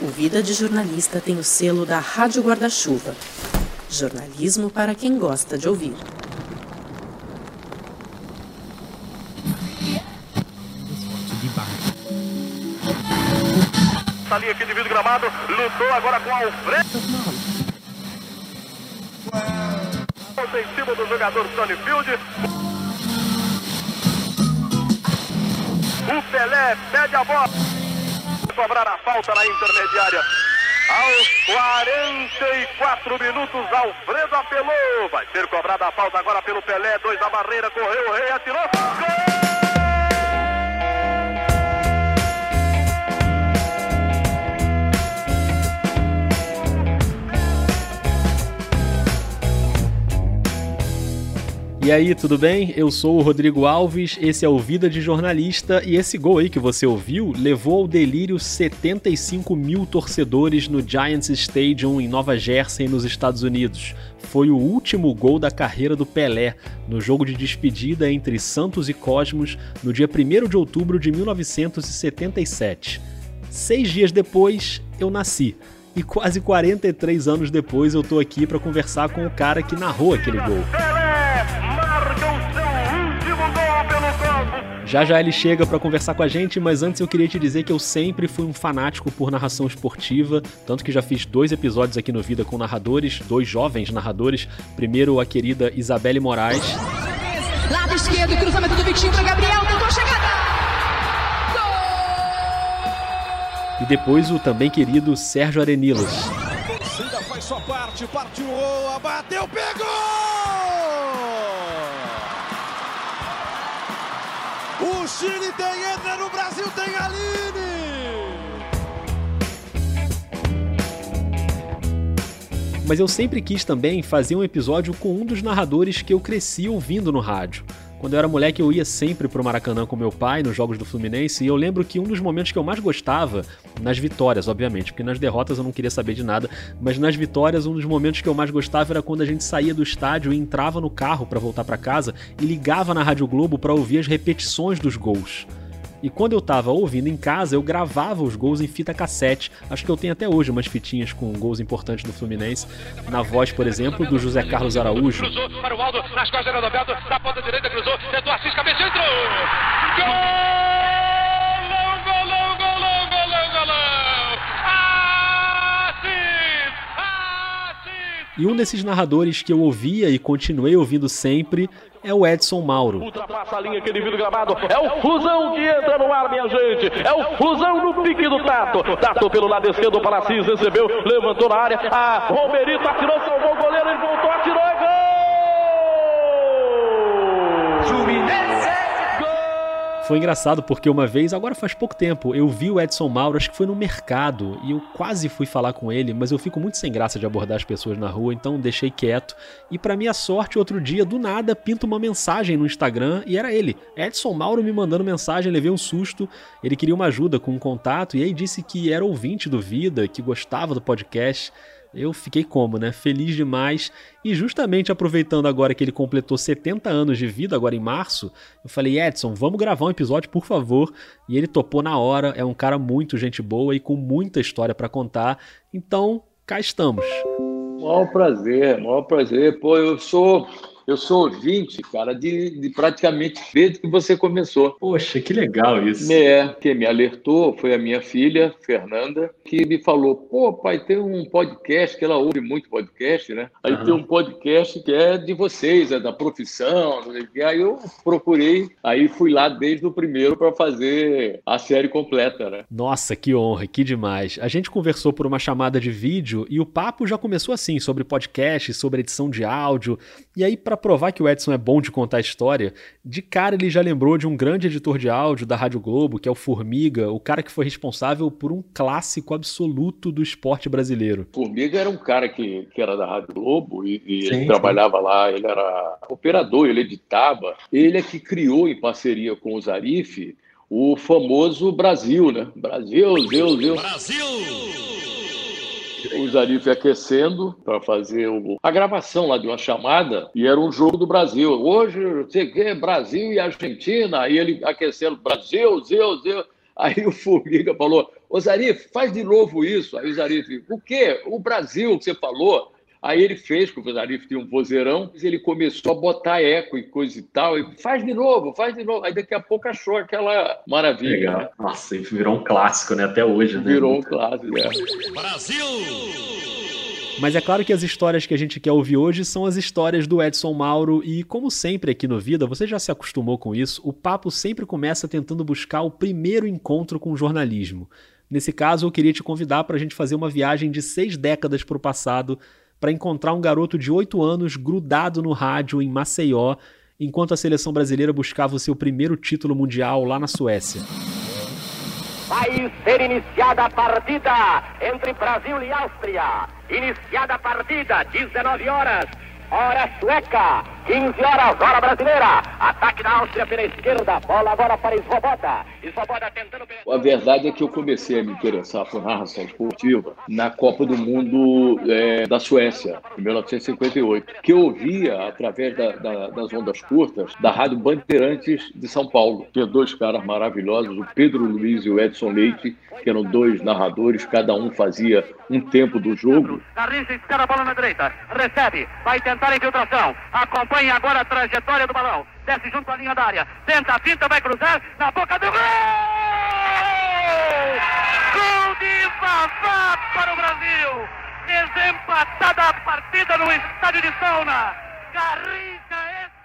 O Vida de Jornalista tem o selo da Rádio Guarda-Chuva. Jornalismo para quem gosta de ouvir. Salinha aqui de vidro gramado, lutou agora com Alfredo. Em cima do jogador Tony Field. O Pelé pede a bola. Cobrar a falta na intermediária. Aos 44 minutos, Alfredo apelou. Vai ser cobrada a falta agora pelo Pelé. Dois da barreira, correu o rei, atirou. Gol! E aí, tudo bem? Eu sou o Rodrigo Alves, esse é o Vida de Jornalista e esse gol aí que você ouviu levou ao delírio 75 mil torcedores no Giants Stadium em Nova Jersey, nos Estados Unidos. Foi o último gol da carreira do Pelé, no jogo de despedida entre Santos e Cosmos, no dia 1 de outubro de 1977. Seis dias depois, eu nasci. E quase 43 anos depois eu tô aqui para conversar com o cara que narrou aquele gol. Já já ele chega para conversar com a gente, mas antes eu queria te dizer que eu sempre fui um fanático por narração esportiva, tanto que já fiz dois episódios aqui no Vida com narradores, dois jovens narradores. Primeiro a querida Isabelle Moraes. Lado esquerdo, cruzamento do Vitinho para Gabriel, tentou chegada. E depois o também querido Sérgio Arenilas. Ainda faz sua parte, partiu, bateu, pegou! Chile tem entra no Brasil, tem Aline! Mas eu sempre quis também fazer um episódio com um dos narradores que eu cresci ouvindo no rádio. Quando eu era moleque, eu ia sempre pro Maracanã com meu pai nos jogos do Fluminense, e eu lembro que um dos momentos que eu mais gostava, nas vitórias, obviamente, porque nas derrotas eu não queria saber de nada, mas nas vitórias, um dos momentos que eu mais gostava era quando a gente saía do estádio e entrava no carro para voltar para casa e ligava na Rádio Globo para ouvir as repetições dos gols. E quando eu tava ouvindo em casa, eu gravava os gols em fita cassete. Acho que eu tenho até hoje umas fitinhas com gols importantes do Fluminense. Na voz, por exemplo, do José Carlos Araújo. Cruzou para o Aldo, nas costas do Roberto, ponta direita, cruzou, tentou Assis, cabeça, entrou! Gol! E um desses narradores que eu ouvia e continuei ouvindo sempre é o Edson Mauro. Ultrapassa a linha, aquele vidro gramado. É o Fusão que entra no ar, minha gente. É o Fusão no pique do Tato. Tato pelo lado esquerdo para Assis, recebeu, levantou na área. A Romerito atirou, salvou o goleiro, ele voltou, atirou, é gol! Foi engraçado porque uma vez, agora faz pouco tempo, eu vi o Edson Mauro, acho que foi no mercado, e eu quase fui falar com ele, mas eu fico muito sem graça de abordar as pessoas na rua, então deixei quieto. E para minha sorte, outro dia, do nada, pinta uma mensagem no Instagram e era ele. Edson Mauro me mandando mensagem, levei um susto. Ele queria uma ajuda com um contato e aí disse que era ouvinte do Vida, que gostava do podcast. Eu fiquei como, né? Feliz demais. E justamente aproveitando agora que ele completou 70 anos de vida, agora em março, eu falei, Edson, vamos gravar um episódio, por favor. E ele topou na hora, é um cara muito gente boa e com muita história para contar. Então, cá estamos. Maior prazer, maior prazer. Pô, eu sou eu sou ouvinte, cara, de, de, praticamente desde que você começou. Poxa, que legal isso. É, quem me alertou foi a minha filha, Fernanda, que me falou: pô, pai, tem um podcast, que ela ouve muito podcast, né? Aí uhum. tem um podcast que é de vocês, é da profissão, aí eu procurei, aí fui lá desde o primeiro para fazer a série completa, né? Nossa, que honra, que demais. A gente conversou por uma chamada de vídeo e o papo já começou assim, sobre podcast, sobre edição de áudio. E aí, para provar que o Edson é bom de contar história, de cara ele já lembrou de um grande editor de áudio da Rádio Globo, que é o Formiga, o cara que foi responsável por um clássico absoluto do esporte brasileiro. Formiga era um cara que, que era da Rádio Globo e, e sim, ele sim. trabalhava lá, ele era operador, ele editava. Ele é que criou, em parceria com o Zarif, o famoso Brasil, né? Brasil, Deus, Deus. Brasil! O Zarif aquecendo para fazer o, a gravação lá de uma chamada e era um jogo do Brasil. Hoje, o que, Brasil e Argentina, aí ele aquecendo Brasil, Zeu, Zeu. Aí o Formiga falou: Ô Zarif, faz de novo isso. Aí o Zarif, o quê? O Brasil que você falou. Aí ele fez, porque o Zarif tinha um vozeirão, ele começou a botar eco e coisa e tal, e faz de novo, faz de novo. Aí daqui a pouco achou aquela maravilha. Legal. Né? Nossa, virou um clássico, né? Até hoje, né? Virou um clássico, né? Brasil! Mas é claro que as histórias que a gente quer ouvir hoje são as histórias do Edson Mauro, e como sempre aqui no Vida, você já se acostumou com isso, o papo sempre começa tentando buscar o primeiro encontro com o jornalismo. Nesse caso, eu queria te convidar para a gente fazer uma viagem de seis décadas para o passado, para encontrar um garoto de oito anos grudado no rádio em Maceió, enquanto a seleção brasileira buscava o seu primeiro título mundial lá na Suécia. Vai ser iniciada a partida entre Brasil e Áustria. Iniciada a partida, 19 horas. Hora sueca, 15 horas, hora brasileira. Ataque da Áustria pela esquerda, bola agora para Svoboda. A verdade é que eu comecei a me interessar por narração esportiva na Copa do Mundo é, da Suécia, em 1958, que eu ouvia através da, da, das ondas curtas da Rádio Bandeirantes de São Paulo. Tinha dois caras maravilhosos, o Pedro Luiz e o Edson Leite, que eram dois narradores, cada um fazia um tempo do jogo. Escara a bola na direita, recebe, vai tentar a infiltração, acompanha agora a trajetória do balão, desce junto à linha da área, tenta a finta, vai cruzar, na boca do gol! Gol de Vavá para o Brasil! Desempatada a partida no estádio de Sauna. Garrincha espetacular!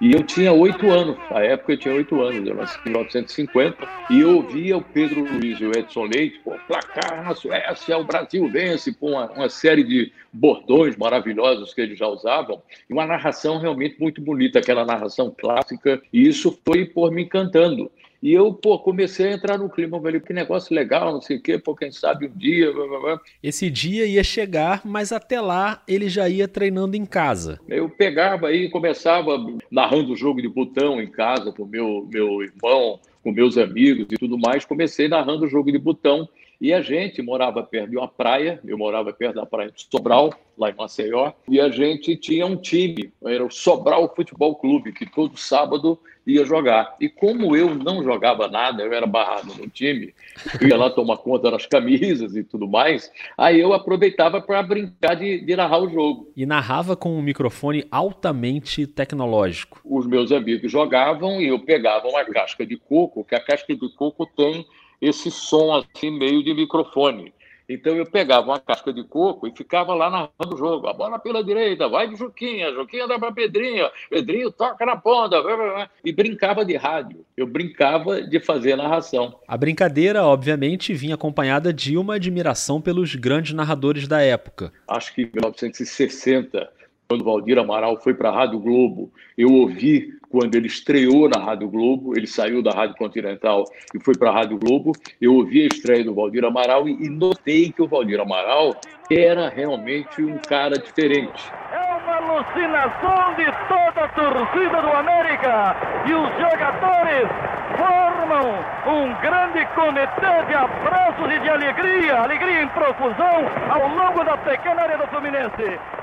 E eu tinha oito anos, na época eu tinha oito anos, eu nasci em 1950, e eu ouvia o Pedro Luiz e o Edson Leite, pô, placar na Suécia, o Brasil vence, com uma, uma, série de bordões maravilhosos que eles já usavam, e uma narração realmente muito bonita, aquela narração clássica, e isso foi por me encantando. E eu, pô, comecei a entrar no clima, falei, que negócio legal, não sei o quê, pô, quem sabe um dia. Blá, blá, blá. Esse dia ia chegar, mas até lá ele já ia treinando em casa. Eu pegava aí, começava narrando o jogo de botão em casa com meu, meu irmão, com meus amigos e tudo mais. Comecei narrando o jogo de botão. E a gente morava perto de uma praia, eu morava perto da praia de Sobral, lá em Maceió, e a gente tinha um time, era o Sobral Futebol Clube, que todo sábado ia jogar. E como eu não jogava nada, eu era barrado no time, ia lá tomar conta das camisas e tudo mais, aí eu aproveitava para brincar de, de, narrar o jogo. E narrava com um microfone altamente tecnológico. Os meus amigos jogavam e eu pegava uma casca de coco, que a casca de coco tem esse som assim meio de microfone. Então eu pegava uma casca de coco e ficava lá narrando o jogo. A bola pela direita, vai de Juquinha, Juquinha dá para Pedrinho, Pedrinho toca na ponta, e brincava de rádio. Eu brincava de fazer narração. A brincadeira, obviamente, vinha acompanhada de uma admiração pelos grandes narradores da época. Acho que em 1960 quando Valdir Amaral foi para a Rádio Globo, eu ouvi quando ele estreou na Rádio Globo, ele saiu da Rádio Continental e foi para a Rádio Globo, eu ouvi a estreia do Valdir Amaral e, e notei que o Valdir Amaral era realmente um cara diferente. É uma alucinação de toda a torcida do América e os jogadores formam um grande comitê de abraços e de alegria, alegria em profusão ao longo da pequena área do Fluminense.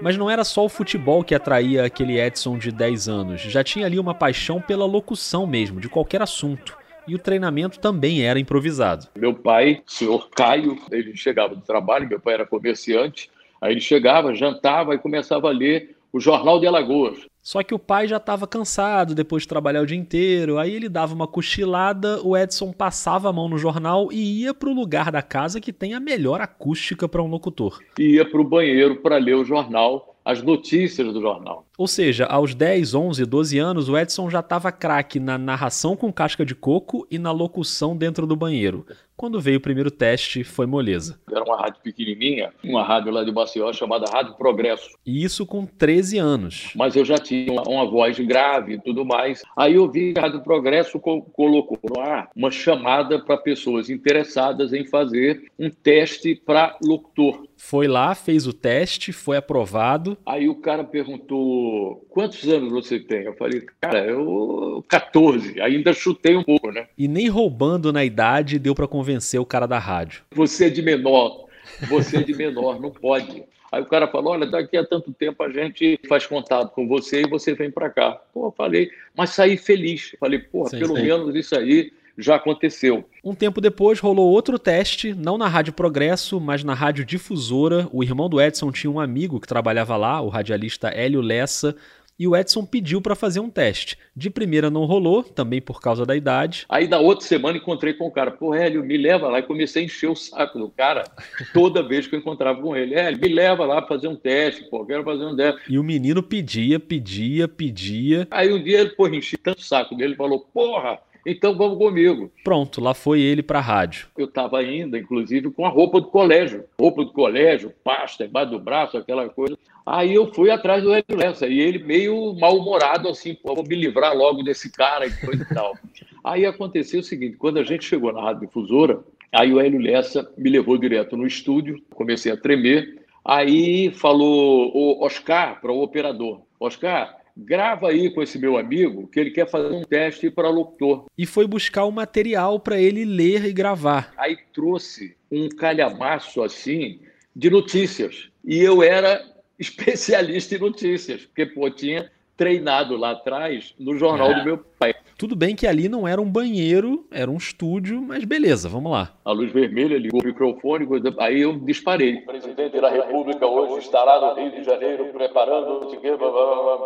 Mas não era só o futebol que atraía aquele Edson de 10 anos, já tinha ali uma paixão pela locução mesmo, de qualquer assunto. E o treinamento também era improvisado. Meu pai, o senhor Caio, ele chegava do trabalho, meu pai era comerciante, aí ele chegava, jantava e começava a ler o Jornal de Alagoas. Só que o pai já estava cansado depois de trabalhar o dia inteiro, aí ele dava uma cochilada, o Edson passava a mão no jornal e ia para o lugar da casa que tem a melhor acústica para um locutor. Ia para o banheiro para ler o jornal, as notícias do jornal. Ou seja, aos 10, 11, 12 anos, o Edson já estava craque na narração com casca de coco e na locução dentro do banheiro. Quando veio o primeiro teste, foi moleza. Era uma rádio pequenininha, uma rádio lá de Maceió chamada Rádio Progresso. E isso com 13 anos. Mas eu já tinha uma, uma voz grave e tudo mais. Aí eu vi que a Rádio Progresso co colocou no ar uma chamada para pessoas interessadas em fazer um teste para locutor. Foi lá, fez o teste, foi aprovado. Aí o cara perguntou: quantos anos você tem? Eu falei, cara, eu 14. Ainda chutei um pouco, né? E nem roubando na idade deu para convencer o cara da rádio. Você é de menor, você é de menor, não pode. Aí o cara falou: olha, daqui a tanto tempo a gente faz contato com você e você vem para cá. Pô, falei, mas saí feliz. Falei, pô, pelo sim. menos isso aí já aconteceu. Um tempo depois rolou outro teste, não na Rádio Progresso, mas na Rádio Difusora. O irmão do Edson tinha um amigo que trabalhava lá, o radialista Hélio Lessa e o Edson pediu para fazer um teste. De primeira não rolou, também por causa da idade. Aí na outra semana encontrei com o cara, pô, Hélio, me leva lá e comecei a encher o saco do cara toda vez que eu encontrava com ele. Hélio, me leva lá fazer um teste, pô, quero fazer um teste. E o menino pedia, pedia, pedia. Aí um dia ele, pô, enchi tanto o saco dele, falou, porra, então vamos comigo. Pronto, lá foi ele para a rádio. Eu estava ainda, inclusive, com a roupa do colégio. Roupa do colégio, pasta embaixo do braço, aquela coisa. Aí eu fui atrás do Hélio Lessa, e ele meio mal-humorado, assim, pô, vou me livrar logo desse cara e coisa e tal. Aí aconteceu o seguinte, quando a gente chegou na Rádio Difusora, aí o Hélio Lessa me levou direto no estúdio, comecei a tremer, aí falou o Oscar para o operador, Oscar, grava aí com esse meu amigo que ele quer fazer um teste para locutor. E foi buscar o material para ele ler e gravar. Aí trouxe um calhamaço assim de notícias. E eu era especialista em notícias, porque pô, tinha treinado lá atrás no jornal é. do meu pai. Tudo bem que ali não era um banheiro, era um estúdio, mas beleza, vamos lá. A luz vermelha ligou o microfone, aí eu disparei. O presidente da República hoje estará no Rio de Janeiro preparando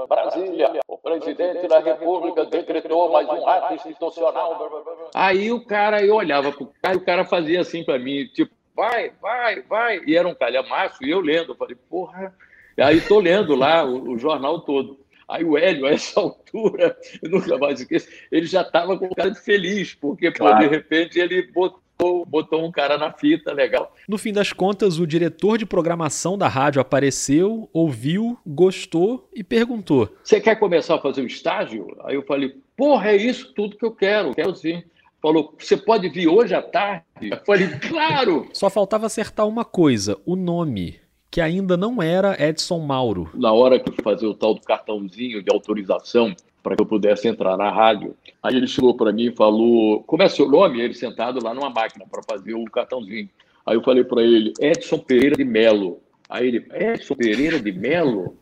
Brasília. O presidente da República decretou mais um ato institucional. Aí o cara, eu olhava pro cara e o cara fazia assim para mim, tipo, vai, vai, vai. E era um calhamaço, e eu lendo. Eu falei, porra. Aí tô lendo lá o, o jornal todo. Aí o Hélio, a essa altura, eu nunca mais esqueço, ele já estava com cara de feliz, porque claro. pô, de repente ele botou, botou um cara na fita, legal. No fim das contas, o diretor de programação da rádio apareceu, ouviu, gostou e perguntou: Você quer começar a fazer um estágio? Aí eu falei: Porra, é isso tudo que eu quero, quero sim. Falou, você pode vir hoje à tarde? Eu falei, claro! Só faltava acertar uma coisa: o nome que ainda não era Edson Mauro. Na hora que eu fazer o tal do cartãozinho de autorização para que eu pudesse entrar na rádio, aí ele chegou para mim e falou: Como é seu nome? Ele sentado lá numa máquina para fazer o cartãozinho. Aí eu falei para ele: Edson Pereira de Melo. Aí ele: Edson Pereira de Melo?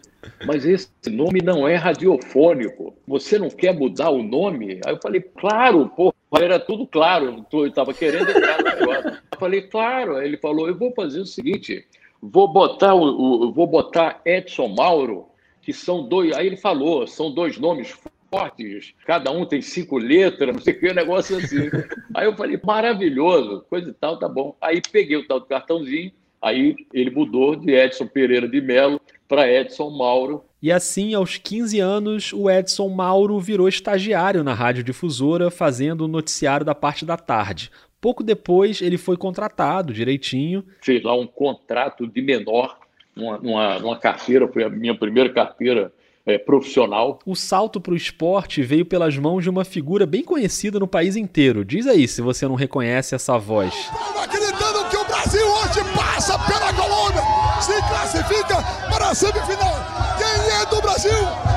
Mas esse nome não é radiofônico. Você não quer mudar o nome? Aí eu falei: Claro, pô. Era tudo claro, eu estava querendo entrar no negócio. Eu falei, claro. Aí ele falou: eu vou fazer o seguinte, Vou botar o, o, vou botar Edson Mauro, que são dois. Aí ele falou, são dois nomes fortes, cada um tem cinco letras, não sei o que, um negócio assim. aí eu falei, maravilhoso, coisa e tal, tá bom. Aí peguei o tal do cartãozinho, aí ele mudou de Edson Pereira de Melo para Edson Mauro. E assim, aos 15 anos, o Edson Mauro virou estagiário na Rádio Difusora, fazendo o noticiário da parte da tarde. Pouco depois, ele foi contratado direitinho. Fez lá um contrato de menor, numa, numa, numa carteira, foi a minha primeira carteira é, profissional. O salto para o esporte veio pelas mãos de uma figura bem conhecida no país inteiro. Diz aí se você não reconhece essa voz. Estamos acreditando que o Brasil hoje passa pela Colômbia, se classifica para a semifinal. Quem é do Brasil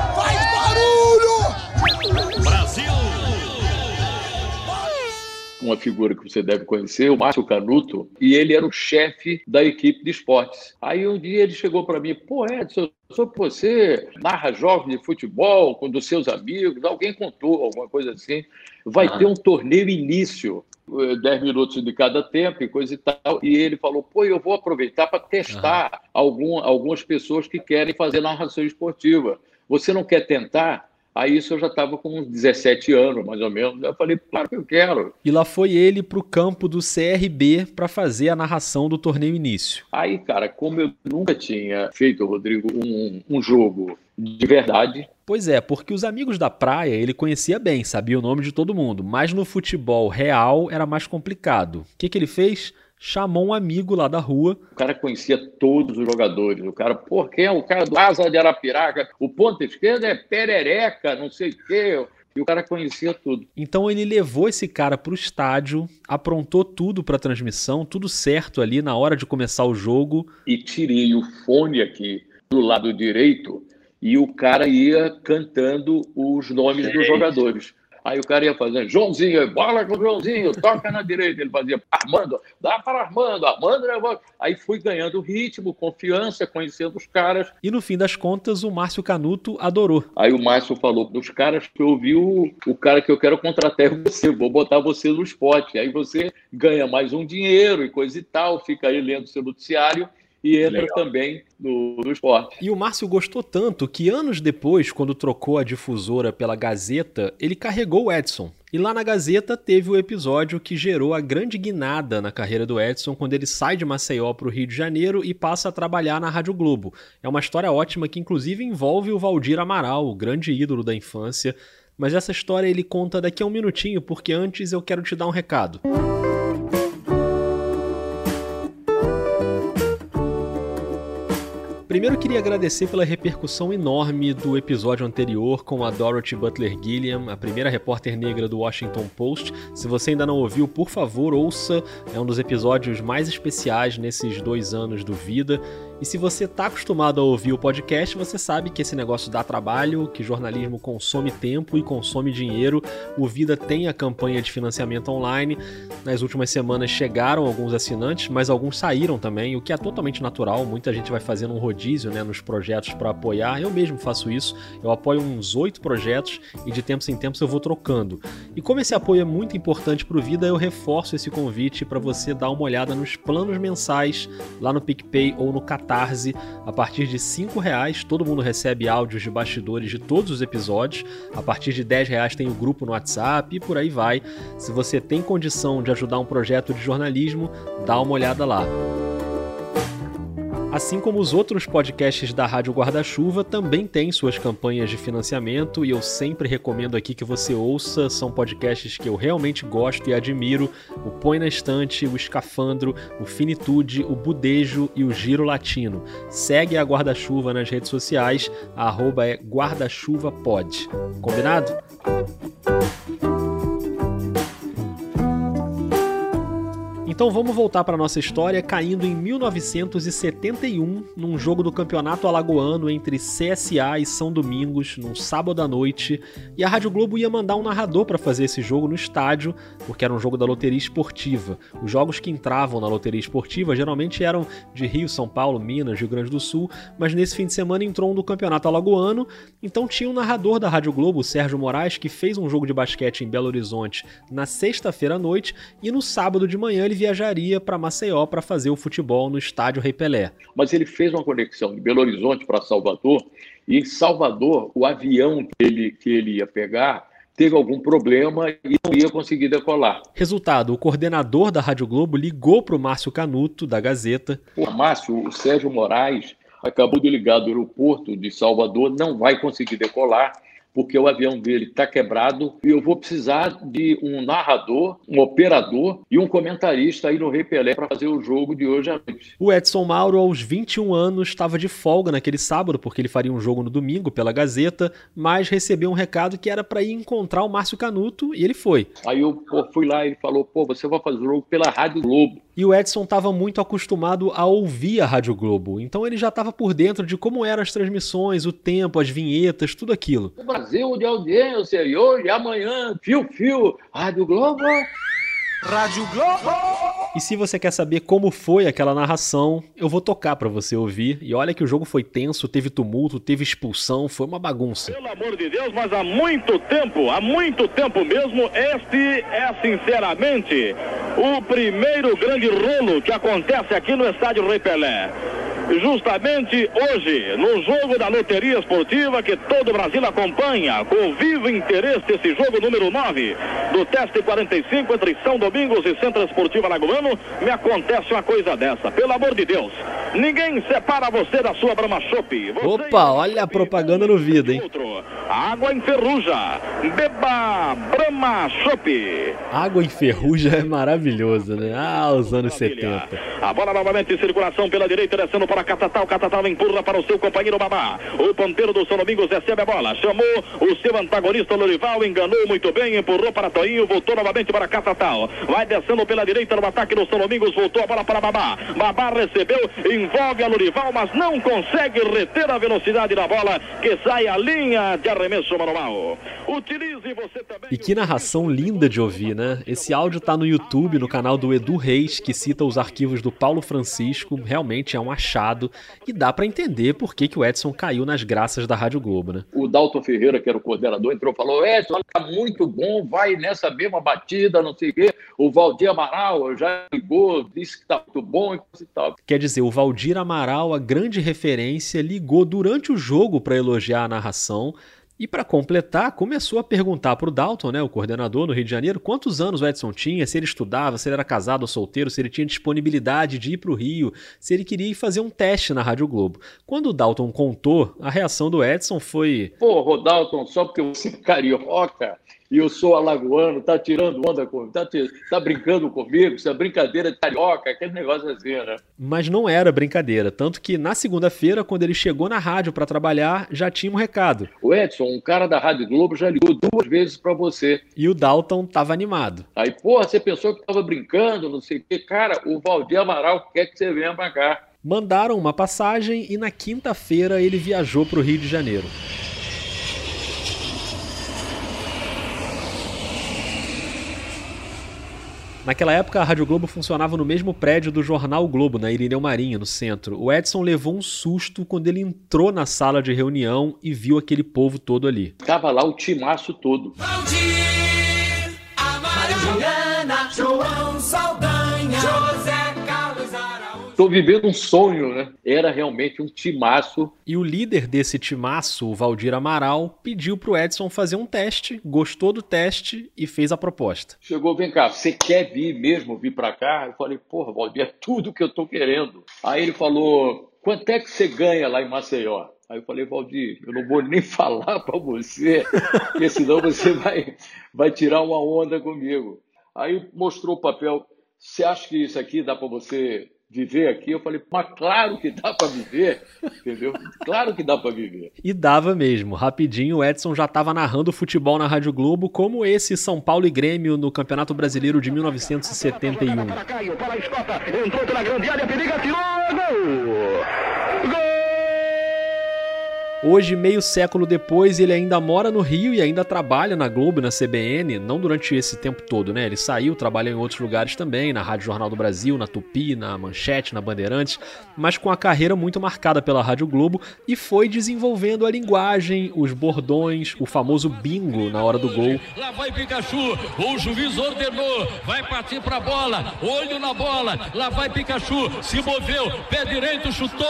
uma figura que você deve conhecer, o Márcio Canuto, e ele era o chefe da equipe de esportes. Aí um dia ele chegou para mim, pô, Edson, sou você narra jogos de futebol com dos seus amigos, alguém contou alguma coisa assim, vai ah. ter um torneio início, 10 eh, minutos de cada tempo e coisa e tal. E ele falou: pô, eu vou aproveitar para testar algum, algumas pessoas que querem fazer narração esportiva. Você não quer tentar? Aí isso eu já estava com uns 17 anos, mais ou menos. Eu falei, claro que eu quero. E lá foi ele para o campo do CRB para fazer a narração do torneio início. Aí, cara, como eu nunca tinha feito, Rodrigo, um, um jogo de verdade. Pois é, porque os amigos da praia ele conhecia bem, sabia o nome de todo mundo, mas no futebol real era mais complicado. O que, que ele fez? Chamou um amigo lá da rua. O cara conhecia todos os jogadores. O cara, pô, quem é o cara do Asa de Arapiraca? O ponto esquerdo é Perereca, não sei o quê. E o cara conhecia tudo. Então ele levou esse cara para o estádio, aprontou tudo para a transmissão, tudo certo ali na hora de começar o jogo. E tirei o fone aqui do lado direito e o cara ia cantando os nomes dos jogadores. Aí o cara ia fazendo, Joãozinho, bola com o Joãozinho, toca na direita. Ele fazia, Armando, dá para Armando, Armando levou. Aí fui ganhando ritmo, confiança, conhecendo os caras. E no fim das contas, o Márcio Canuto adorou. Aí o Márcio falou, dos caras que eu vi, o, o cara que eu quero contratar é você, vou botar você no esporte. Aí você ganha mais um dinheiro e coisa e tal, fica aí lendo seu noticiário e entra Legal. também no, no esporte. E o Márcio gostou tanto que anos depois, quando trocou a difusora pela Gazeta, ele carregou o Edson. E lá na Gazeta teve o episódio que gerou a grande guinada na carreira do Edson quando ele sai de Maceió para o Rio de Janeiro e passa a trabalhar na Rádio Globo. É uma história ótima que inclusive envolve o Valdir Amaral, o grande ídolo da infância. Mas essa história ele conta daqui a um minutinho, porque antes eu quero te dar um recado. Música Primeiro queria agradecer pela repercussão enorme do episódio anterior com a Dorothy Butler Gilliam, a primeira repórter negra do Washington Post. Se você ainda não ouviu, por favor, ouça. É um dos episódios mais especiais nesses dois anos do Vida. E se você está acostumado a ouvir o podcast, você sabe que esse negócio dá trabalho, que jornalismo consome tempo e consome dinheiro. O Vida tem a campanha de financiamento online. Nas últimas semanas chegaram alguns assinantes, mas alguns saíram também, o que é totalmente natural. Muita gente vai fazendo um rodízio né, nos projetos para apoiar. Eu mesmo faço isso. Eu apoio uns oito projetos e de tempos em tempos eu vou trocando. E como esse apoio é muito importante para o Vida, eu reforço esse convite para você dar uma olhada nos planos mensais lá no PicPay ou no Catar Catarse. A partir de R$ reais, todo mundo recebe áudios de bastidores de todos os episódios. A partir de R$ reais tem o grupo no WhatsApp e por aí vai. Se você tem condição de ajudar um projeto de jornalismo, dá uma olhada lá. Assim como os outros podcasts da Rádio Guarda-Chuva também têm suas campanhas de financiamento e eu sempre recomendo aqui que você ouça, são podcasts que eu realmente gosto e admiro, o Põe na Estante, o Escafandro, o Finitude, o Budejo e o Giro Latino. Segue a Guarda-Chuva nas redes sociais, a arroba é guarda-chuva-pod. Combinado? Então vamos voltar para nossa história caindo em 1971 num jogo do Campeonato Alagoano entre CSA e São Domingos, num sábado à noite, e a Rádio Globo ia mandar um narrador para fazer esse jogo no estádio, porque era um jogo da loteria esportiva. Os jogos que entravam na loteria esportiva geralmente eram de Rio, São Paulo, Minas, Rio Grande do Sul, mas nesse fim de semana entrou um do Campeonato Alagoano, então tinha um narrador da Rádio Globo, Sérgio Moraes, que fez um jogo de basquete em Belo Horizonte na sexta-feira à noite e no sábado de manhã ele viajaria para Maceió para fazer o futebol no estádio Rei Pelé. Mas ele fez uma conexão de Belo Horizonte para Salvador, e em Salvador, o avião que ele, que ele ia pegar teve algum problema e não ia conseguir decolar. Resultado: o coordenador da Rádio Globo ligou para o Márcio Canuto, da Gazeta. O Márcio, o Sérgio Moraes, acabou de ligar do aeroporto de Salvador, não vai conseguir decolar porque o avião dele está quebrado e eu vou precisar de um narrador, um operador e um comentarista aí no Rei Pelé para fazer o jogo de hoje à noite. O Edson Mauro, aos 21 anos, estava de folga naquele sábado, porque ele faria um jogo no domingo pela Gazeta, mas recebeu um recado que era para ir encontrar o Márcio Canuto e ele foi. Aí eu pô, fui lá e ele falou: pô, você vai fazer o jogo pela Rádio Globo. E o Edson estava muito acostumado a ouvir a Rádio Globo, então ele já estava por dentro de como eram as transmissões, o tempo, as vinhetas, tudo aquilo. O Brasil de audiência e hoje, amanhã, fio, fio, Rádio Globo. Rádio Globo! E se você quer saber como foi aquela narração, eu vou tocar para você ouvir. E olha que o jogo foi tenso, teve tumulto, teve expulsão, foi uma bagunça. Pelo amor de Deus, mas há muito tempo, há muito tempo mesmo, este é sinceramente o primeiro grande rolo que acontece aqui no estádio Rei Pelé justamente hoje, no jogo da loteria esportiva que todo o Brasil acompanha, com vivo interesse esse jogo número 9 do teste 45 entre São Domingos e Centro Esportivo Alagoano, me acontece uma coisa dessa. Pelo amor de Deus, ninguém separa você da sua Brahma Chopp. Opa, olha a propaganda no vídeo, hein? Água enferruja, beba Brahma Chopp. Água enferruja é maravilhoso, né? Ah, os anos 70. A bola novamente em circulação pela direita, descendo para Catatal. Catatal empurra para o seu companheiro Babá. O ponteiro do São Domingos recebe a bola. Chamou o seu antagonista Lorival, enganou muito bem, empurrou para Toinho, voltou novamente para Catatal. Vai descendo pela direita no ataque do São Domingos, voltou a bola para Babá. Babá recebeu, envolve a Lurival, mas não consegue reter a velocidade da bola que sai a linha de arremesso manual. Utilize você também. E que narração linda de ouvir, né? Esse áudio tá no YouTube, no canal do Edu Reis, que cita os arquivos do Paulo Francisco. Realmente é um achado e dá para entender por que, que o Edson caiu nas graças da Rádio Globo, né? O Dalton Ferreira, que era o coordenador, entrou e falou: Edson, tá muito bom, vai nessa mesma batida, não sei o quê. O Valdir Amaral já ligou, disse que tá muito bom e tal. Quer dizer, o Valdir Amaral, a grande referência, ligou durante o jogo para elogiar a narração. E para completar, começou a perguntar para o Dalton, né, o coordenador no Rio de Janeiro, quantos anos o Edson tinha, se ele estudava, se ele era casado ou solteiro, se ele tinha disponibilidade de ir para o Rio, se ele queria ir fazer um teste na Rádio Globo. Quando o Dalton contou, a reação do Edson foi: Pô, Dalton, só porque você é carioca e eu sou alagoano, tá tirando onda comigo, tá, tá brincando comigo, isso é brincadeira de carioca, aquele negócio assim, né? Mas não era brincadeira, tanto que na segunda-feira, quando ele chegou na rádio para trabalhar, já tinha um recado. O Edson, um cara da Rádio Globo, já ligou duas vezes para você. E o Dalton tava animado. Aí, porra, você pensou que tava brincando, não sei o quê. Cara, o Valdir Amaral quer que você venha pra cá. Mandaram uma passagem e na quinta-feira ele viajou para o Rio de Janeiro. Naquela época, a Rádio Globo funcionava no mesmo prédio do Jornal Globo, na Irineu Marinho, no centro. O Edson levou um susto quando ele entrou na sala de reunião e viu aquele povo todo ali. Tava lá o timaço todo. Valdir, Mariana, Estou vivendo um sonho, né? Era realmente um timaço. E o líder desse timaço, o Valdir Amaral, pediu para o Edson fazer um teste, gostou do teste e fez a proposta. Chegou, vem cá, você quer vir mesmo, vir para cá? Eu falei, porra, Valdir, é tudo que eu estou querendo. Aí ele falou, quanto é que você ganha lá em Maceió? Aí eu falei, Valdir, eu não vou nem falar para você, porque senão você vai, vai tirar uma onda comigo. Aí mostrou o papel. Você acha que isso aqui dá para você viver aqui. Eu falei, mas claro que dá para viver, entendeu? Claro que dá para viver. E dava mesmo. Rapidinho, o Edson já estava narrando futebol na Rádio Globo, como esse São Paulo e Grêmio no Campeonato Brasileiro de 1971. Entrou pela grande área, periga, tirou, gol! Hoje, meio século depois, ele ainda mora no Rio e ainda trabalha na Globo, na CBN, não durante esse tempo todo, né? Ele saiu, trabalhou em outros lugares também, na Rádio Jornal do Brasil, na Tupi, na Manchete, na Bandeirantes, mas com a carreira muito marcada pela Rádio Globo e foi desenvolvendo a linguagem, os bordões, o famoso bingo na hora do gol. Lá vai Pikachu, o juiz ordenou, vai partir pra bola, olho na bola, lá vai Pikachu, se moveu, pé direito, chutou,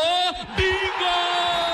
bingo!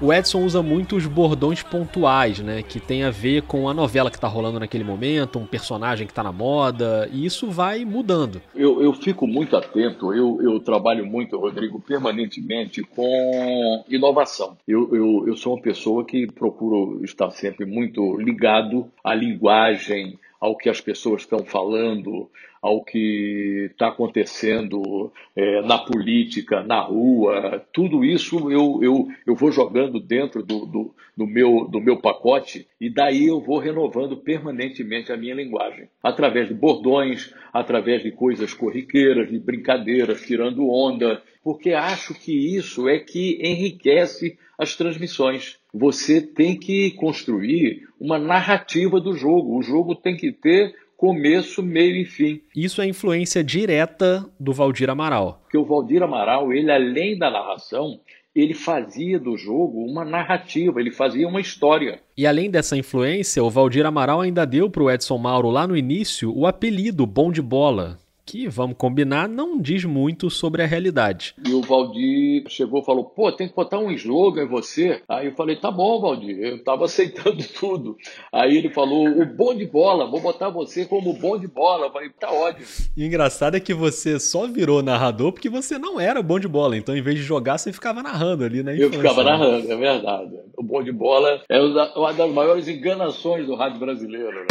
O Edson usa muito os bordões pontuais, né? Que tem a ver com a novela que tá rolando naquele momento, um personagem que tá na moda, e isso vai mudando. Eu, eu fico muito atento, eu, eu trabalho muito, Rodrigo, permanentemente com inovação. Eu, eu, eu sou uma pessoa que procuro estar sempre muito ligado à linguagem, ao que as pessoas estão falando, ao que está acontecendo é, na política, na rua, tudo isso eu, eu, eu vou jogando dentro do, do, do, meu, do meu pacote e daí eu vou renovando permanentemente a minha linguagem. Através de bordões, através de coisas corriqueiras, de brincadeiras, tirando onda, porque acho que isso é que enriquece as transmissões. Você tem que construir uma narrativa do jogo. O jogo tem que ter começo, meio e fim. Isso é influência direta do Valdir Amaral. Porque o Valdir Amaral, ele além da narração, ele fazia do jogo uma narrativa, ele fazia uma história. E além dessa influência, o Valdir Amaral ainda deu para o Edson Mauro lá no início o apelido Bom de Bola, que, vamos combinar, não diz muito sobre a realidade. E o Valdir chegou e falou: pô, tem que botar um slogan em você. Aí eu falei: tá bom, Valdir, eu estava aceitando tudo. Aí ele falou: o bom de bola, vou botar você como bom de bola. Eu falei: tá ótimo. E o engraçado é que você só virou narrador porque você não era bom de bola. Então, em vez de jogar, você ficava narrando ali, né? Eu ficava né? narrando, é verdade. O bom de bola é uma das maiores enganações do rádio brasileiro. Né?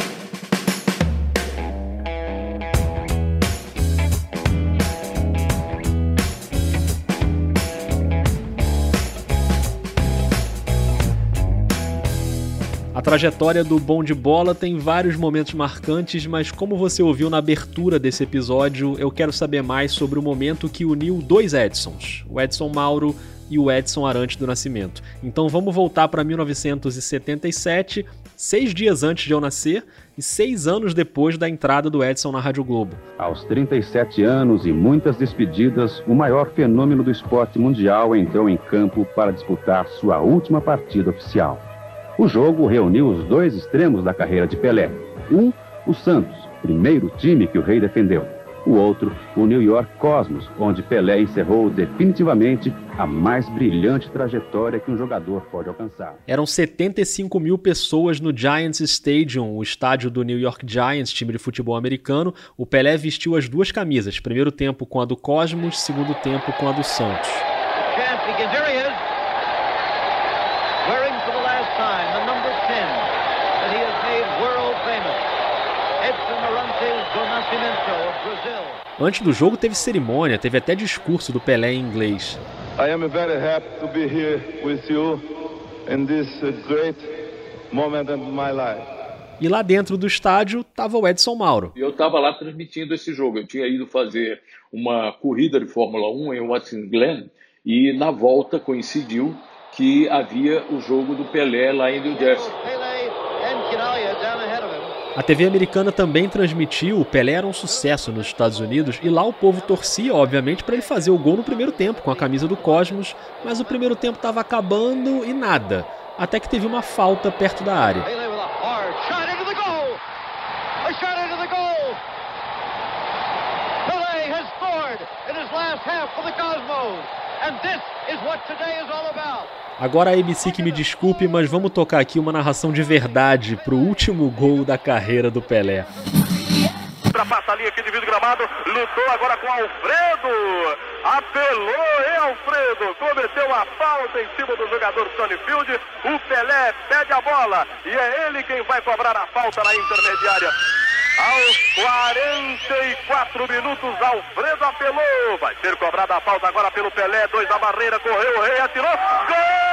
Trajetória do Bom de Bola tem vários momentos marcantes, mas como você ouviu na abertura desse episódio, eu quero saber mais sobre o momento que uniu dois Edsons, o Edson Mauro e o Edson Arante do Nascimento. Então vamos voltar para 1977, seis dias antes de eu nascer e seis anos depois da entrada do Edson na Rádio Globo. Aos 37 anos e muitas despedidas, o maior fenômeno do esporte mundial entrou em campo para disputar sua última partida oficial. O jogo reuniu os dois extremos da carreira de Pelé. Um, o Santos, primeiro time que o rei defendeu o outro, o New York Cosmos, onde Pelé encerrou definitivamente a mais brilhante trajetória que um jogador pode alcançar. Eram 75 mil pessoas no Giants Stadium, o estádio do New York Giants, time de futebol americano. O Pelé vestiu as duas camisas, primeiro tempo com a do Cosmos, segundo tempo com a do Santos. Time the number 10 that he has made world famous. Edson Arantes do Nascimento. Antes do jogo teve cerimônia, teve até discurso do Pelé em inglês. I am very happy to be here with you in this great moment in my life. E lá dentro do estádio estava o Edson Mauro. Eu estava lá transmitindo esse jogo. Eu tinha ido fazer uma corrida de Fórmula 1 em Watson Glen e na volta coincidiu que havia o jogo do Pelé lá em New Jersey. A TV americana também transmitiu, o Pelé era um sucesso nos Estados Unidos e lá o povo torcia, obviamente, para ele fazer o gol no primeiro tempo com a camisa do Cosmos, mas o primeiro tempo estava acabando e nada, até que teve uma falta perto da área. And this is what today is all about. Agora a ABC que me desculpe, mas vamos tocar aqui uma narração de verdade pro último gol da carreira do Pelé. Ultrapassa a linha aqui de gramado, lutou agora com Alfredo, apelou, hein, Alfredo? Cometeu a falta em cima do jogador Tony Field. O Pelé pede a bola e é ele quem vai cobrar a falta na intermediária. Aos 44 minutos, Alfredo apelou. Vai ser cobrada a falta agora pelo Pelé. Dois da barreira, correu o rei, atirou. Gol!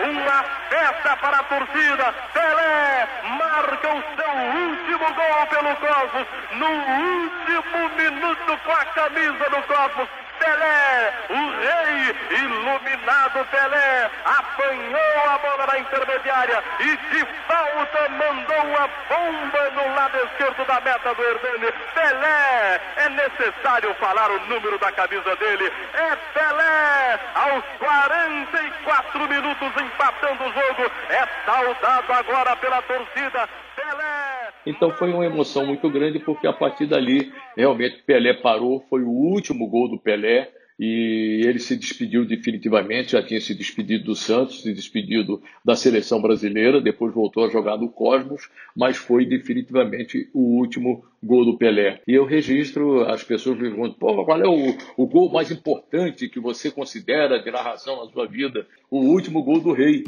Uma festa para a torcida. Pelé marca o seu último gol pelo Cosmos, no último minuto com a camisa do Cosmos. Pelé, o rei, iluminado Pelé, apanhou a bola na intermediária e de falta mandou uma bomba no lado esquerdo da meta do Hernani. Pelé, é necessário falar o número da camisa dele. É Pelé, aos 44 minutos empatando o jogo. É saudado agora pela torcida. Pelé. Então foi uma emoção muito grande porque a partir dali realmente Pelé parou, foi o último gol do Pelé e ele se despediu definitivamente, já tinha se despedido do Santos, se despedido da seleção brasileira, depois voltou a jogar no Cosmos, mas foi definitivamente o último gol do Pelé. E eu registro, as pessoas me perguntam, pô, qual é o, o gol mais importante que você considera de narração na sua vida? O último gol do rei.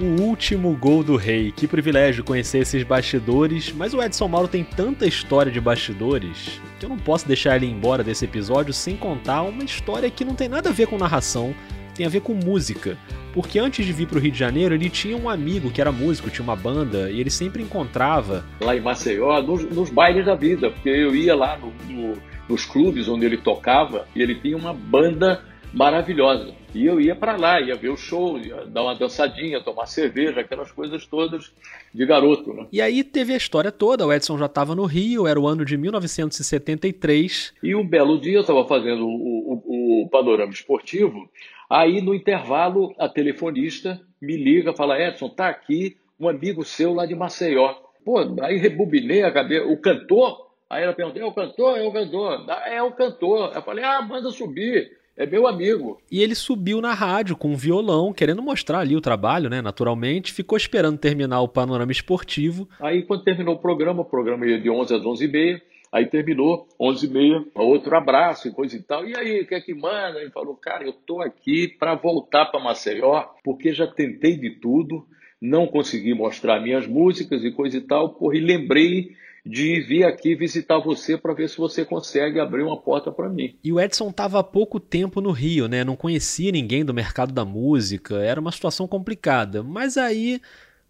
O último gol do rei. Que privilégio conhecer esses bastidores, mas o Edson Mauro tem tanta história de bastidores que eu não posso deixar ele embora desse episódio sem contar uma história que não tem nada a ver com narração, tem a ver com música. Porque antes de vir para o Rio de Janeiro, ele tinha um amigo que era músico, tinha uma banda, e ele sempre encontrava. Lá em Maceió, nos, nos bailes da vida, porque eu ia lá no, no, nos clubes onde ele tocava e ele tinha uma banda maravilhosa. E eu ia para lá, ia ver o show, ia dar uma dançadinha, tomar cerveja, aquelas coisas todas de garoto. Né? E aí teve a história toda, o Edson já estava no Rio, era o ano de 1973. E um belo dia eu estava fazendo o, o, o panorama esportivo, aí no intervalo a telefonista me liga, fala, Edson, tá aqui um amigo seu lá de Maceió. Pô, aí rebobinei a cabeça, o cantor, aí ela perguntou, é o cantor? É o cantor. Ah, é o cantor. Eu falei, ah, manda subir. É meu amigo. E ele subiu na rádio com um violão, querendo mostrar ali o trabalho, né? Naturalmente, ficou esperando terminar o panorama esportivo. Aí, quando terminou o programa, o programa ia de 11 às 11 e meia, aí terminou, 11 e meia, outro abraço e coisa e tal. E aí, o que é que manda? Ele falou, cara, eu tô aqui para voltar para Maceió, porque já tentei de tudo, não consegui mostrar minhas músicas e coisa e tal, porra, e lembrei de vir aqui visitar você para ver se você consegue abrir uma porta para mim. E o Edson estava há pouco tempo no Rio, né? Não conhecia ninguém do mercado da música, era uma situação complicada. Mas aí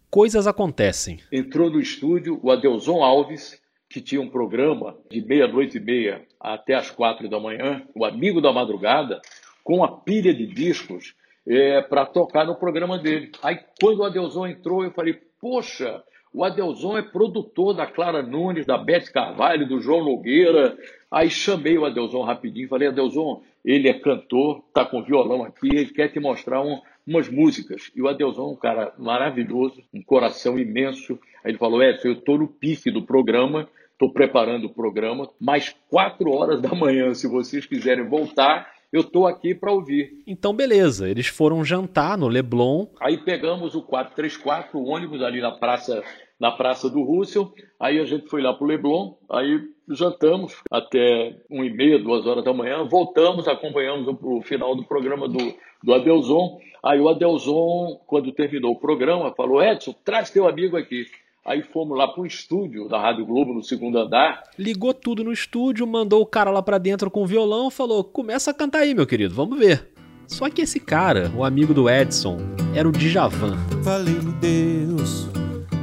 coisas acontecem. Entrou no estúdio o Adelson Alves, que tinha um programa de meia-noite e meia até as quatro da manhã, o Amigo da Madrugada, com a pilha de discos é, para tocar no programa dele. Aí quando o Adelson entrou, eu falei, poxa, o Adelson é produtor da Clara Nunes, da Beth Carvalho, do João Nogueira. Aí chamei o Adelson rapidinho, falei, Adelson, ele é cantor, tá com violão aqui, ele quer te mostrar um, umas músicas. E o Adelson, um cara maravilhoso, um coração imenso. Aí ele falou, Edson, eu estou no pique do programa, estou preparando o programa, mais quatro horas da manhã, se vocês quiserem voltar, eu estou aqui para ouvir. Então, beleza. Eles foram jantar no Leblon. Aí pegamos o 434, o ônibus ali na praça, na praça do Russell. Aí a gente foi lá para o Leblon. Aí jantamos até 1 e meia, 2 horas da manhã. Voltamos, acompanhamos o, o final do programa do, do Adelson. Aí o Adelson, quando terminou o programa, falou: Edson, traz teu amigo aqui. Aí fomos lá para o estúdio da Rádio Globo, no segundo andar. Ligou tudo no estúdio, mandou o cara lá para dentro com o violão, falou: começa a cantar aí, meu querido, vamos ver. Só que esse cara, o amigo do Edson, era o Djavan. Valeu Deus,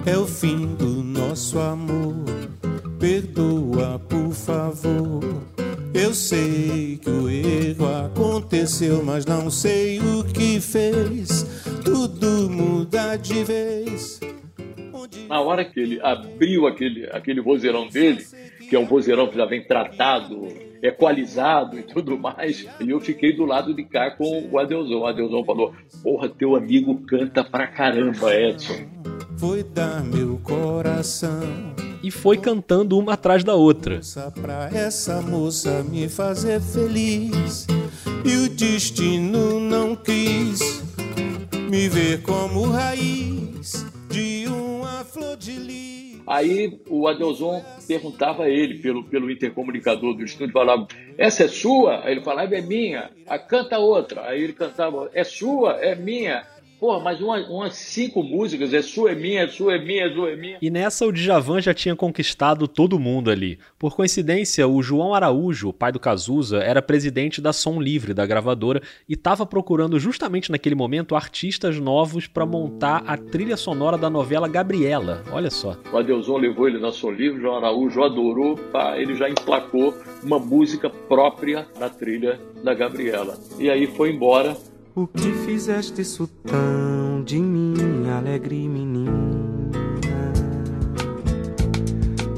é o fim do nosso amor. Perdoa, por favor. Eu sei que o erro aconteceu, mas não sei o que fez. Tudo muda de vez. Na hora que ele abriu aquele, aquele vozeirão dele, que é um vozeirão que já vem tratado, equalizado e tudo mais, e eu fiquei do lado de cá com o Adelson. O Adelson falou: Porra, teu amigo canta pra caramba, Edson. Foi dar meu coração. E foi cantando uma atrás da outra. Pra essa moça me fazer feliz. E o destino não quis me ver como raiz de lis. Aí o Adelson perguntava a ele pelo, pelo intercomunicador do estúdio, falava, essa é sua? Aí ele falava, é minha. A canta outra. Aí ele cantava, é sua? É minha. Porra, mas uma, umas cinco músicas, é sua, é minha, é sua, é minha, é sua, é minha. E nessa o Djavan já tinha conquistado todo mundo ali. Por coincidência, o João Araújo, o pai do Cazuza, era presidente da Som Livre, da gravadora, e estava procurando justamente naquele momento artistas novos para montar a trilha sonora da novela Gabriela. Olha só. O Adelson levou ele na Som Livre, o João Araújo adorou, pá, ele já emplacou uma música própria na trilha da Gabriela. E aí foi embora o que fizeste isso tão de mim, alegre menina?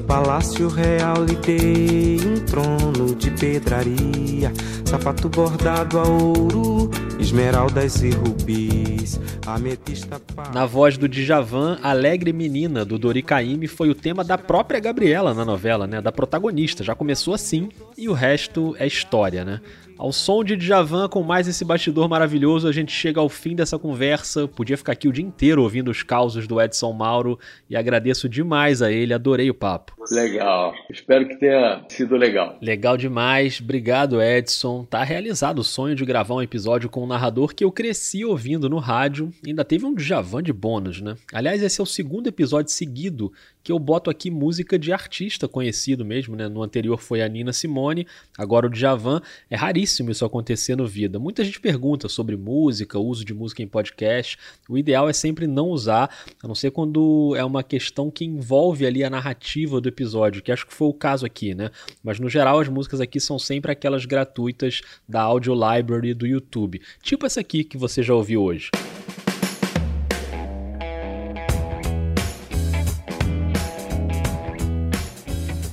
Palácio Real lhe dei um trono de pedraria, sapato bordado a ouro, esmeraldas e rubis, ametista. Na voz do Djavan, Alegre Menina, do Dori Caymmi, foi o tema da própria Gabriela na novela, né? Da protagonista. Já começou assim e o resto é história, né? Ao som de Djavan, com mais esse bastidor maravilhoso, a gente chega ao fim dessa conversa. Podia ficar aqui o dia inteiro ouvindo os causos do Edson Mauro e agradeço demais a ele, adorei o papo. Legal, espero que tenha sido legal. Legal demais, obrigado Edson. Tá realizado o sonho de gravar um episódio com um narrador que eu cresci ouvindo no rádio. Ainda teve um Djavan de bônus, né? Aliás, esse é o segundo episódio seguido que eu boto aqui música de artista conhecido mesmo, né? No anterior foi a Nina Simone, agora o Djavan. É raríssimo isso acontecer no Vida. Muita gente pergunta sobre música, uso de música em podcast. O ideal é sempre não usar, a não ser quando é uma questão que envolve ali a narrativa do episódio, que acho que foi o caso aqui, né? Mas no geral as músicas aqui são sempre aquelas gratuitas da Audio Library do YouTube. Tipo essa aqui que você já ouviu hoje.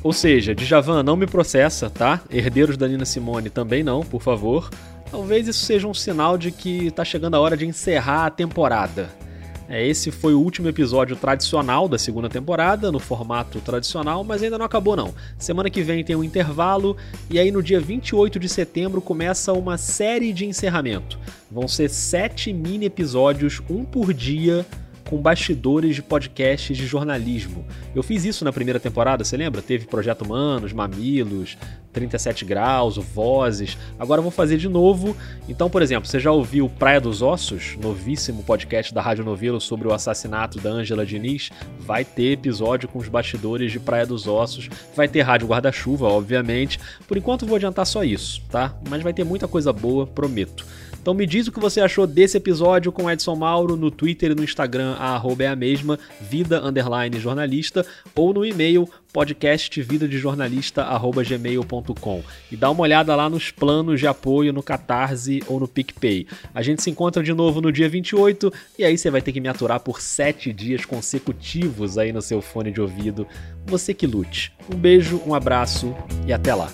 Ou seja, Djavan não me processa, tá? Herdeiros da Nina Simone também não, por favor. Talvez isso seja um sinal de que tá chegando a hora de encerrar a temporada. É, esse foi o último episódio tradicional da segunda temporada, no formato tradicional, mas ainda não acabou não. Semana que vem tem um intervalo e aí no dia 28 de setembro começa uma série de encerramento. Vão ser sete mini episódios, um por dia, com bastidores de podcasts de jornalismo. Eu fiz isso na primeira temporada, você lembra? Teve Projeto Humanos, Mamilos, 37 Graus, Vozes. Agora eu vou fazer de novo. Então, por exemplo, você já ouviu Praia dos Ossos, novíssimo podcast da Rádio Novelo sobre o assassinato da Ângela Diniz? Vai ter episódio com os bastidores de Praia dos Ossos. Vai ter Rádio Guarda-Chuva, obviamente. Por enquanto vou adiantar só isso, tá? Mas vai ter muita coisa boa, prometo. Então me diz o que você achou desse episódio com Edson Mauro no Twitter e no Instagram, a arroba é a mesma, vida underline jornalista, ou no e-mail podcastvidadejornalista.gmail.com e dá uma olhada lá nos planos de apoio no Catarse ou no PicPay. A gente se encontra de novo no dia 28 e aí você vai ter que me aturar por sete dias consecutivos aí no seu fone de ouvido. Você que lute. Um beijo, um abraço e até lá.